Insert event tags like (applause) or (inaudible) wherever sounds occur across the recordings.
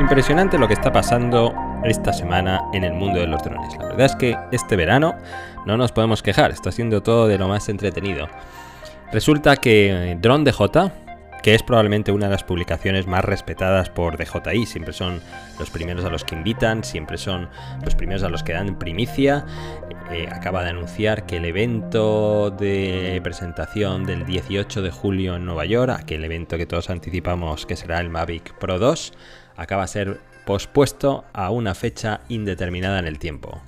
Impresionante lo que está pasando esta semana en el mundo de los drones. La verdad es que este verano no nos podemos quejar, está siendo todo de lo más entretenido. Resulta que Drone DJ, que es probablemente una de las publicaciones más respetadas por DJI, siempre son los primeros a los que invitan, siempre son los primeros a los que dan primicia, eh, acaba de anunciar que el evento de presentación del 18 de julio en Nueva York, aquel evento que todos anticipamos que será el Mavic Pro 2, acaba de ser pospuesto a una fecha indeterminada en el tiempo.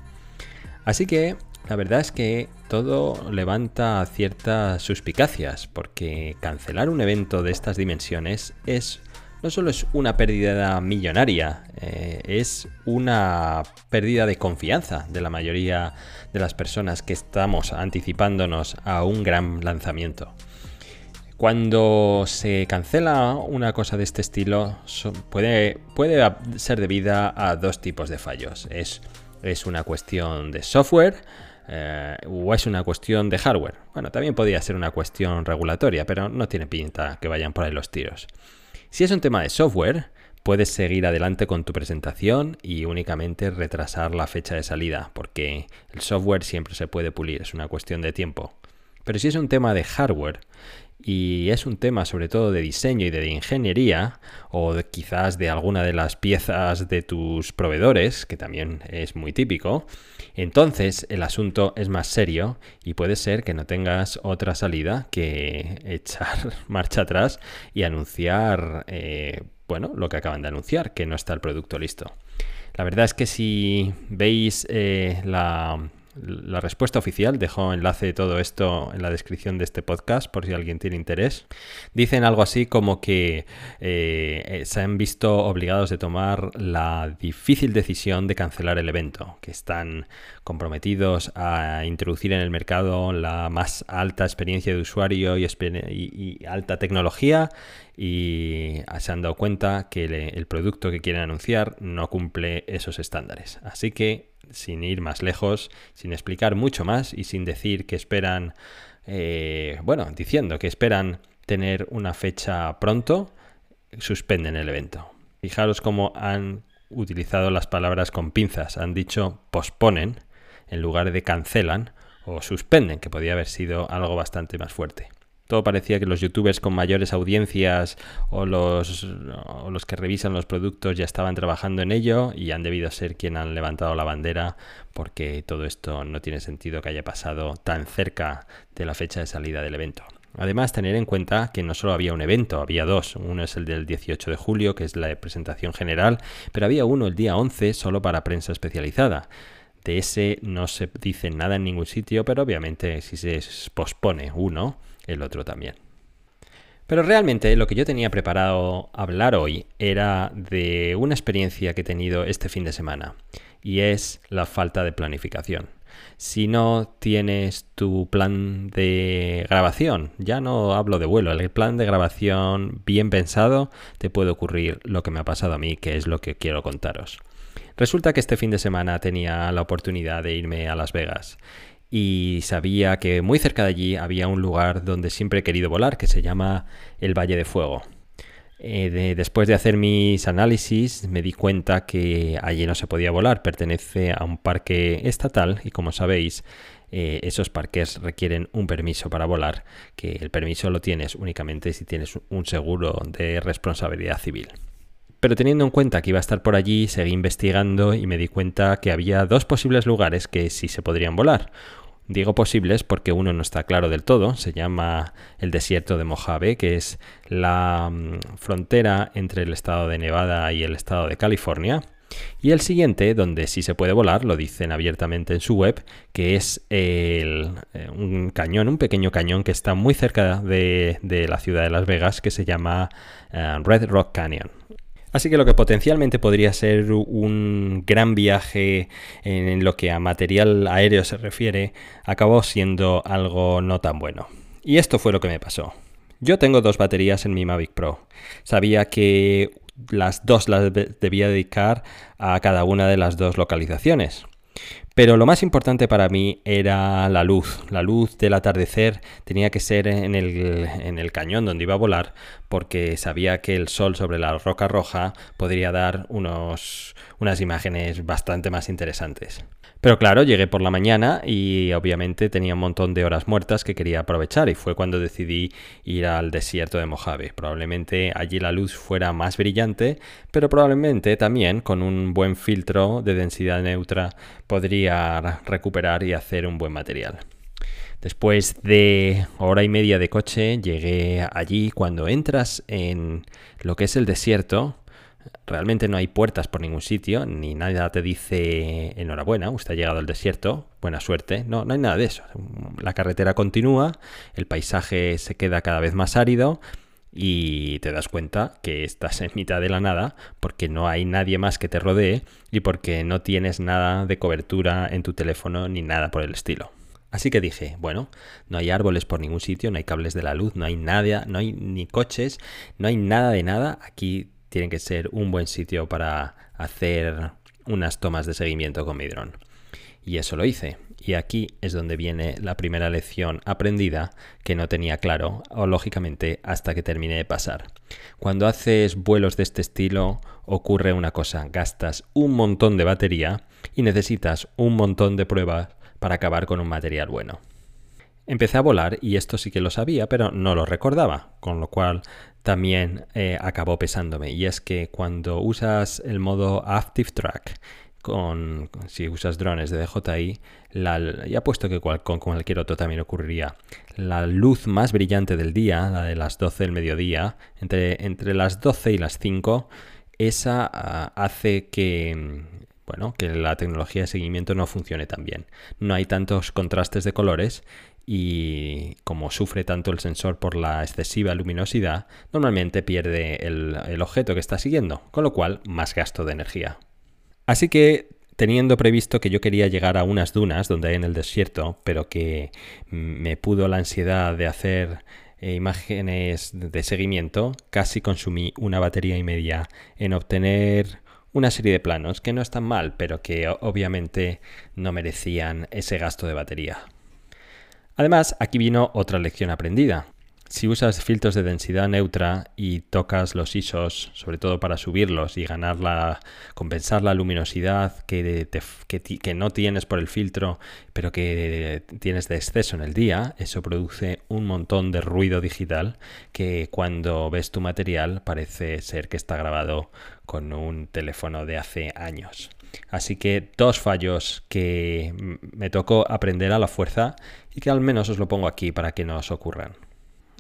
Así que la verdad es que todo levanta ciertas suspicacias, porque cancelar un evento de estas dimensiones es no solo es una pérdida millonaria, eh, es una pérdida de confianza de la mayoría de las personas que estamos anticipándonos a un gran lanzamiento. Cuando se cancela una cosa de este estilo, puede, puede ser debida a dos tipos de fallos. Es, es una cuestión de software eh, o es una cuestión de hardware. Bueno, también podría ser una cuestión regulatoria, pero no tiene pinta que vayan por ahí los tiros. Si es un tema de software, puedes seguir adelante con tu presentación y únicamente retrasar la fecha de salida, porque el software siempre se puede pulir, es una cuestión de tiempo. Pero si es un tema de hardware y es un tema sobre todo de diseño y de ingeniería o quizás de alguna de las piezas de tus proveedores, que también es muy típico, entonces el asunto es más serio y puede ser que no tengas otra salida que (laughs) echar marcha atrás y anunciar, eh, bueno, lo que acaban de anunciar, que no está el producto listo. La verdad es que si veis eh, la, la respuesta oficial, dejo enlace de todo esto en la descripción de este podcast por si alguien tiene interés. Dicen algo así como que eh, se han visto obligados de tomar la difícil decisión de cancelar el evento, que están comprometidos a introducir en el mercado la más alta experiencia de usuario y, alta tecnología y se han dado cuenta que el producto que quieren anunciar no cumple esos estándares. Así que sin ir más lejos, sin explicar mucho más y sin decir que esperan, eh, bueno, diciendo que esperan tener una fecha pronto, suspenden el evento. Fijaros cómo han utilizado las palabras con pinzas, han dicho posponen en lugar de cancelan o suspenden, que podía haber sido algo bastante más fuerte. Todo parecía que los youtubers con mayores audiencias o los, que revisan los productos ya estaban trabajando en ello y han debido ser quien han levantado la bandera porque todo esto no tiene sentido que haya pasado tan cerca de la fecha de salida del evento. Además, tener en cuenta que no solo había un evento, había dos. Uno es el del 18 de julio, que es la presentación general, pero había uno el día 11 solo para prensa especializada. De ese no se dice nada en ningún sitio, pero obviamente si se pospone uno, el otro también. Pero realmente lo que yo tenía preparado hablar hoy era de una experiencia que he tenido este fin de semana y es la falta de planificación. Si no tienes tu plan de grabación, ya no hablo de vuelo, el plan de grabación bien pensado, te puede ocurrir lo que me ha pasado a mí, que es lo que quiero contaros. Resulta que este fin de semana tenía la oportunidad de irme a Las Vegas y sabía que muy cerca de allí había un lugar donde siempre he querido volar que se llama el Valle de Fuego. Eh, después de hacer mis análisis me di cuenta que allí no se podía volar, pertenece a un parque estatal y como sabéis eh, esos parques requieren un permiso para volar, que el permiso lo tienes únicamente si tienes un seguro de responsabilidad civil. Pero teniendo en cuenta que iba a estar por allí, seguí investigando y me di cuenta que había dos posibles lugares que sí se podrían volar. Digo posibles porque uno no está claro del todo, se llama el desierto de Mojave, que es la mm, frontera entre el estado de Nevada y el estado de California. Y el siguiente, donde sí se puede volar, lo dicen abiertamente en su web, que es eh, un cañón, un pequeño cañón que está muy cerca de, la ciudad de Las Vegas, que se llama eh, Red Rock Canyon. Así que lo que potencialmente podría ser un gran viaje en lo que a material aéreo se refiere, acabó siendo algo no tan bueno. Y esto fue lo que me pasó. Yo tengo dos baterías en mi Mavic Pro. Sabía que las dos las debía dedicar a cada una de las dos localizaciones. Pero lo más importante para mí era la luz. La luz del atardecer tenía que ser en el, en el cañón donde iba a volar porque sabía que el sol sobre la roca roja podría dar unos, unas imágenes bastante más interesantes. Pero claro, llegué por la mañana y obviamente tenía un montón de horas muertas que quería aprovechar y fue cuando decidí ir al desierto de Mojave. Probablemente allí la luz fuera más brillante, pero probablemente también con un buen filtro de densidad neutra podría recuperar y hacer un buen material. Después de hora y media de coche llegué allí. Cuando entras en lo que es el desierto, realmente no hay puertas por ningún sitio, ni nada te dice enhorabuena, usted ha llegado al desierto, buena suerte. No, no hay nada de eso. La carretera continúa, el paisaje se queda cada vez más árido y te das cuenta que estás en mitad de la nada porque no hay nadie más que te rodee y porque no tienes nada de cobertura en tu teléfono ni nada por el estilo. Así que dije, bueno, no hay árboles por ningún sitio, no hay cables de la luz, no hay nada, no hay ni coches, no hay nada de nada. Aquí tiene que ser un buen sitio para hacer unas tomas de seguimiento con mi dron. Y eso lo hice. Y aquí es donde viene la primera lección aprendida que no tenía claro, o lógicamente hasta que terminé de pasar. Cuando haces vuelos de este estilo ocurre una cosa, gastas un montón de batería y necesitas un montón de pruebas para acabar con un material bueno. Empecé a volar y esto sí que lo sabía, pero no lo recordaba, con lo cual también eh, acabó pesándome. Y es que cuando usas el modo Active Track, con, si usas drones de DJI, ya puesto que con cualquier otro también ocurriría, la luz más brillante del día, la de las 12 del mediodía, entre, entre las 12 y las 5, esa ah, hace que, bueno, que la tecnología de seguimiento no funcione tan bien. No hay tantos contrastes de colores y como sufre tanto el sensor por la excesiva luminosidad, normalmente pierde el, el, objeto que está siguiendo, con lo cual más gasto de energía. Así que teniendo previsto que yo quería llegar a unas dunas donde hay en el desierto, pero que me pudo la ansiedad de hacer eh, imágenes de seguimiento, casi consumí una batería y media en obtener una serie de planos que no están mal, pero que obviamente no merecían ese gasto de batería. Además, aquí vino otra lección aprendida. Si usas filtros de densidad neutra y tocas los ISOs, sobre todo para subirlos y ganar la, compensar la luminosidad que, que, no tienes por el filtro, pero que tienes de exceso en el día, eso produce un montón de ruido digital que cuando ves tu material parece ser que está grabado con un teléfono de hace años. Así que dos fallos que me tocó aprender a la fuerza y que al menos os lo pongo aquí para que no os ocurran.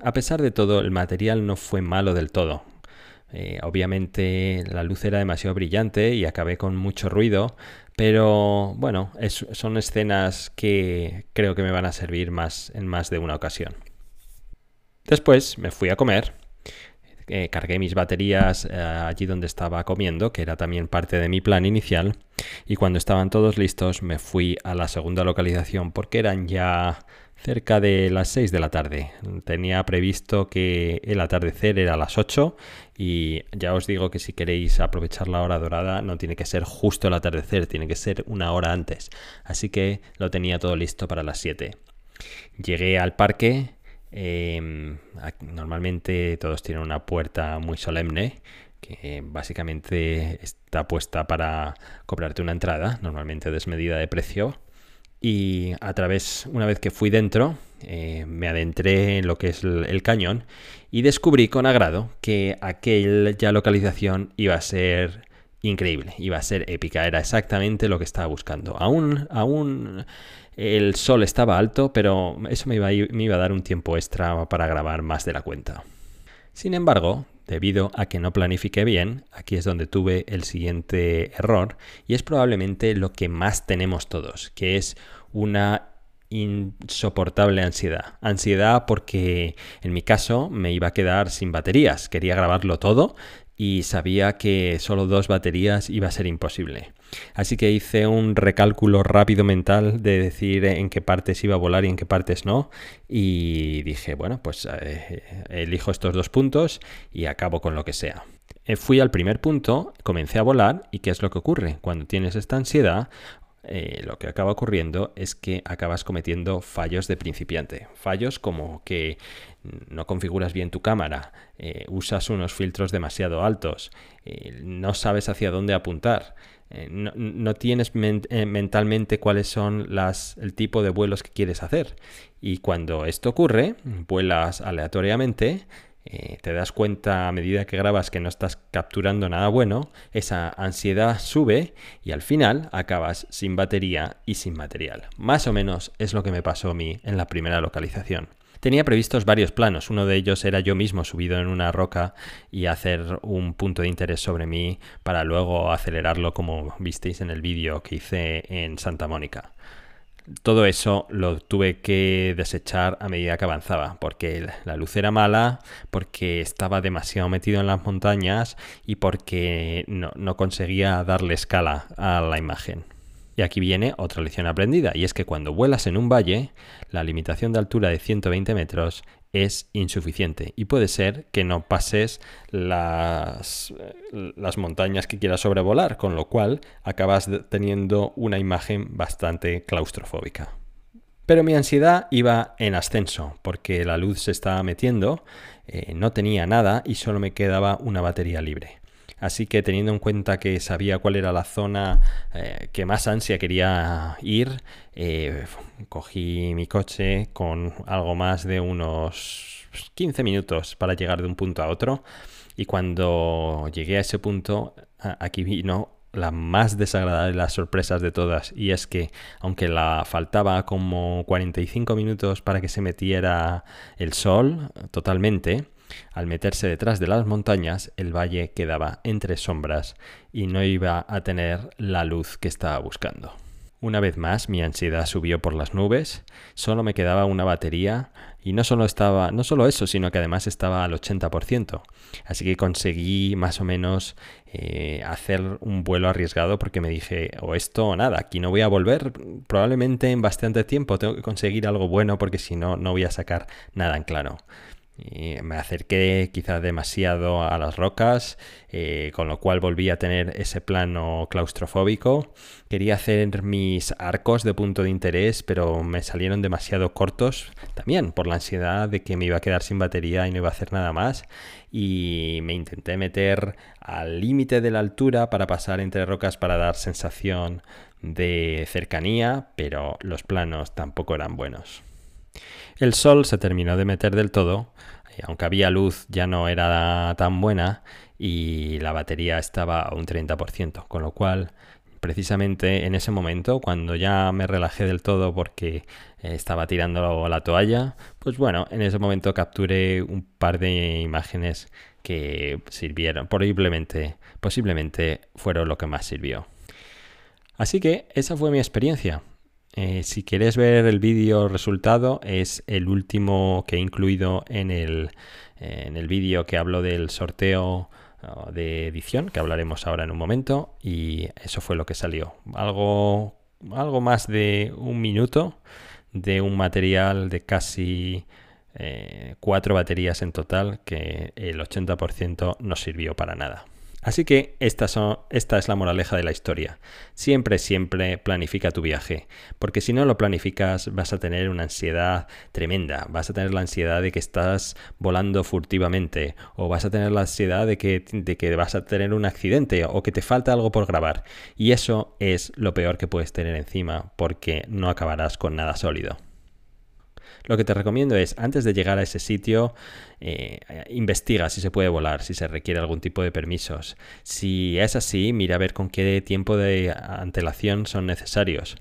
A pesar de todo, el material no fue malo del todo. Eh, obviamente la luz era demasiado brillante y acabé con mucho ruido, pero bueno, son escenas que creo que me van a servir más en más de una ocasión. Después me fui a comer, eh, cargué mis baterías eh, allí donde estaba comiendo, que era también parte de mi plan inicial, y cuando estaban todos listos me fui a la segunda localización porque eran ya cerca de las 6 de la tarde. Tenía previsto que el atardecer era a las 8 y ya os digo que si queréis aprovechar la hora dorada no tiene que ser justo el atardecer, tiene que ser una hora antes. Así que lo tenía todo listo para las 7. Llegué al parque. Em, normalmente todos tienen una puerta muy solemne que básicamente está puesta para cobrarte una entrada, normalmente desmedida de precio y a través, una vez que fui dentro, eh, me adentré en lo que es el, cañón y descubrí con agrado que aquella localización iba a ser increíble, iba a ser épica, era exactamente lo que estaba buscando. Aún, aún el sol estaba alto, pero eso me iba, a dar un tiempo extra para grabar más de la cuenta. Sin embargo, debido a que no planifiqué bien, aquí es donde tuve el siguiente error y es probablemente lo que más tenemos todos, que es una insoportable ansiedad. Ansiedad porque en mi caso me iba a quedar sin baterías, quería grabarlo todo y sabía que solo dos baterías iba a ser imposible. Así que hice un recálculo rápido mental de decir en qué partes iba a volar y en qué partes no. Y dije, bueno, pues eh, elijo estos dos puntos y acabo con lo que sea. Eh, fui al primer punto, comencé a volar y ¿qué es lo que ocurre? Cuando tienes esta ansiedad, eh, lo que acaba ocurriendo es que acabas cometiendo fallos de principiante. Fallos como que no configuras bien tu cámara, usas unos filtros demasiado altos, no sabes hacia dónde apuntar. No, tienes mentalmente cuáles son las, el tipo de vuelos que quieres hacer. Y cuando esto ocurre, vuelas aleatoriamente, eh, te das cuenta a medida que grabas que no estás capturando nada bueno, esa ansiedad sube y al final acabas sin batería y sin material. Más o menos es lo que me pasó a mí en la primera localización. Tenía previstos varios planos, uno de ellos era yo mismo subido en una roca y hacer un punto de interés sobre mí para luego acelerarlo como visteis en el vídeo que hice en Santa Mónica todo eso lo tuve que desechar a medida que avanzaba, porque la luz era mala, porque estaba demasiado metido en las montañas y porque no, conseguía darle escala a la imagen. Y aquí viene otra lección aprendida, y es que cuando vuelas en un valle, la limitación de altura de 120 metros es insuficiente y puede ser que no pases las, las montañas que quieras sobrevolar, con lo cual acabas teniendo una imagen bastante claustrofóbica. Pero mi ansiedad iba en ascenso porque la luz se estaba metiendo, eh, no tenía nada y solo me quedaba una batería libre. Así que teniendo en cuenta que sabía cuál era la zona eh, que más ansia quería ir, eh, cogí mi coche con algo más de unos 15 minutos para llegar de un punto a otro. Y cuando llegué a ese punto, aquí vino la más desagradable de las sorpresas de todas y es que aunque la faltaba como 45 minutos para que se metiera el sol totalmente, al meterse detrás de las montañas, el valle quedaba entre sombras y no iba a tener la luz que estaba buscando. Una vez más, mi ansiedad subió por las nubes, solo me quedaba una batería y no solo estaba, no solo eso, sino que además estaba al 80%. Así que conseguí más o menos eh, hacer un vuelo arriesgado porque me dije, o esto o nada, aquí no voy a volver, probablemente en bastante tiempo tengo que conseguir algo bueno porque si no, no voy a sacar nada en claro. Y me acerqué quizá demasiado a las rocas, eh, con lo cual volví a tener ese plano claustrofóbico. Quería hacer mis arcos de punto de interés, pero me salieron demasiado cortos, también por la ansiedad de que me iba a quedar sin batería y no iba a hacer nada más. Y me intenté meter al límite de la altura para pasar entre rocas para dar sensación de cercanía, pero los planos tampoco eran buenos. El sol se terminó de meter del todo, aunque había luz ya no era tan buena y la batería estaba a un 30%, con lo cual precisamente en ese momento, cuando ya me relajé del todo porque eh, estaba tirando la toalla, pues bueno, en ese momento capturé un par de imágenes que sirvieron, posiblemente, posiblemente fueron lo que más sirvió. Así que esa fue mi experiencia. Eh, si quieres ver el vídeo resultado, es el último que he incluido en el, el vídeo que hablo del sorteo uh, de edición, que hablaremos ahora en un momento, y eso fue lo que salió. Algo, algo más de un minuto de un material de casi eh, cuatro baterías en total, que el 80% no sirvió para nada. Así que esta, es la moraleja de la historia. Siempre, siempre planifica tu viaje, porque si no lo planificas vas a tener una ansiedad tremenda, vas a tener la ansiedad de que estás volando furtivamente, o vas a tener la ansiedad de que vas a tener un accidente, o que te falta algo por grabar. Y eso es lo peor que puedes tener encima, porque no acabarás con nada sólido. Lo que te recomiendo es, antes de llegar a ese sitio, eh, investiga si se puede volar, si se requiere algún tipo de permisos. Si es así, mira a ver con qué tiempo de antelación son necesarios.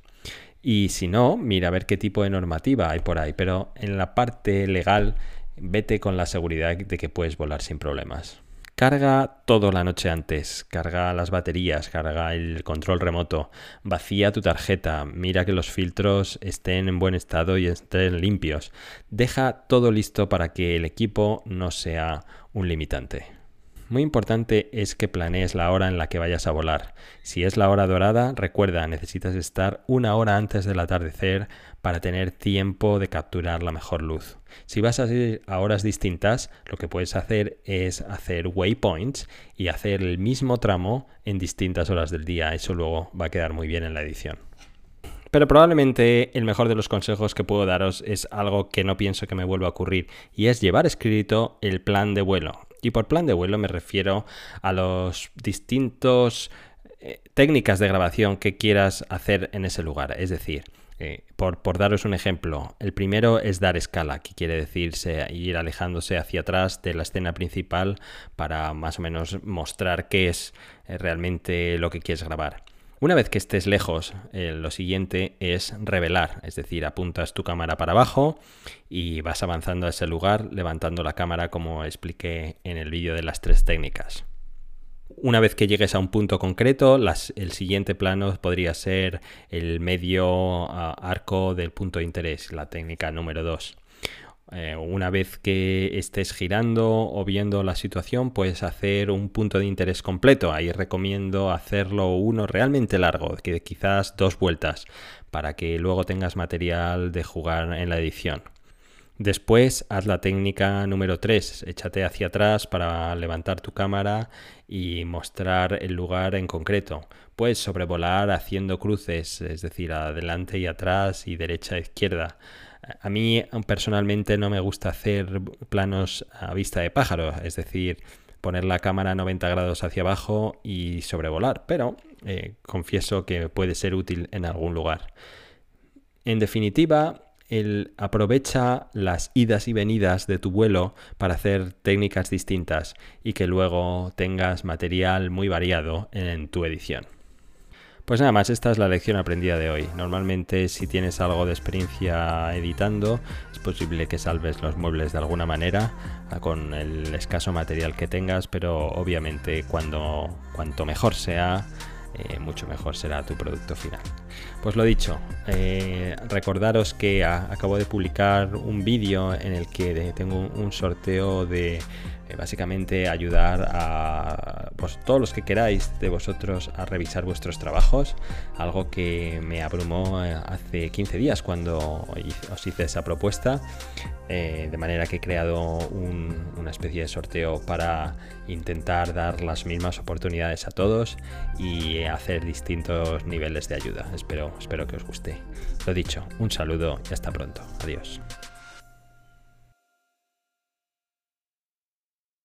Y si no, mira a ver qué tipo de normativa hay por ahí. Pero en la parte legal, vete con la seguridad de que puedes volar sin problemas. Carga todo la noche antes, carga las baterías, carga el control remoto, vacía tu tarjeta, mira que los filtros estén en buen estado y estén limpios. Deja todo listo para que el equipo no sea un limitante. Muy importante es que planees la hora en la que vayas a volar. Si es la hora dorada, recuerda, necesitas estar una hora antes del atardecer para tener tiempo de capturar la mejor luz. Si vas a ir a horas distintas, lo que puedes hacer es hacer waypoints y hacer el mismo tramo en distintas horas del día. Eso luego va a quedar muy bien en la edición. Pero probablemente el mejor de los consejos que puedo daros es algo que no pienso que me vuelva a ocurrir y es llevar escrito el plan de vuelo. Y por plan de vuelo me refiero a los distintos eh, técnicas de grabación que quieras hacer en ese lugar. Es decir, eh, por, por, daros un ejemplo, el primero es dar escala, que quiere decirse ir alejándose hacia atrás de la escena principal para más o menos mostrar qué es eh, realmente lo que quieres grabar. Una vez que estés lejos, eh, lo siguiente es revelar, es decir, apuntas tu cámara para abajo y vas avanzando a ese lugar levantando la cámara como expliqué en el vídeo de las tres técnicas. Una vez que llegues a un punto concreto, el siguiente plano podría ser el medio arco del punto de interés, la técnica número 2. Eh, una vez que estés girando o viendo la situación, puedes hacer un punto de interés completo. Ahí recomiendo hacerlo uno realmente largo, que quizás dos vueltas, para que luego tengas material de jugar en la edición. Después haz la técnica número 3, échate hacia atrás para levantar tu cámara y mostrar el lugar en concreto. Puedes sobrevolar haciendo cruces, es decir, adelante y atrás y derecha e izquierda. A mí personalmente no me gusta hacer planos a vista de pájaro, es decir, poner la cámara a 90 grados hacia abajo y sobrevolar, pero eh, confieso que puede ser útil en algún lugar. En definitiva, el aprovecha las idas y venidas de tu vuelo para hacer técnicas distintas y que luego tengas material muy variado en tu edición. Pues nada más, esta es la lección aprendida de hoy. Normalmente si tienes algo de experiencia editando, es posible que salves los muebles de alguna manera ah, con el escaso material que tengas, pero obviamente cuando cuanto mejor sea, eh, mucho mejor será tu producto final. Pues lo dicho, eh, recordaros que acabo de publicar un vídeo en el que tengo un sorteo de eh, básicamente ayudar a pues, todos los que queráis de vosotros a revisar vuestros trabajos, algo que me abrumó eh, hace 15 días cuando os hice esa propuesta, eh, de manera que he creado una especie de sorteo para intentar dar las mismas oportunidades a todos y hacer distintos niveles de ayuda. Espero, espero que os guste. Lo dicho, un saludo y hasta pronto. Adiós.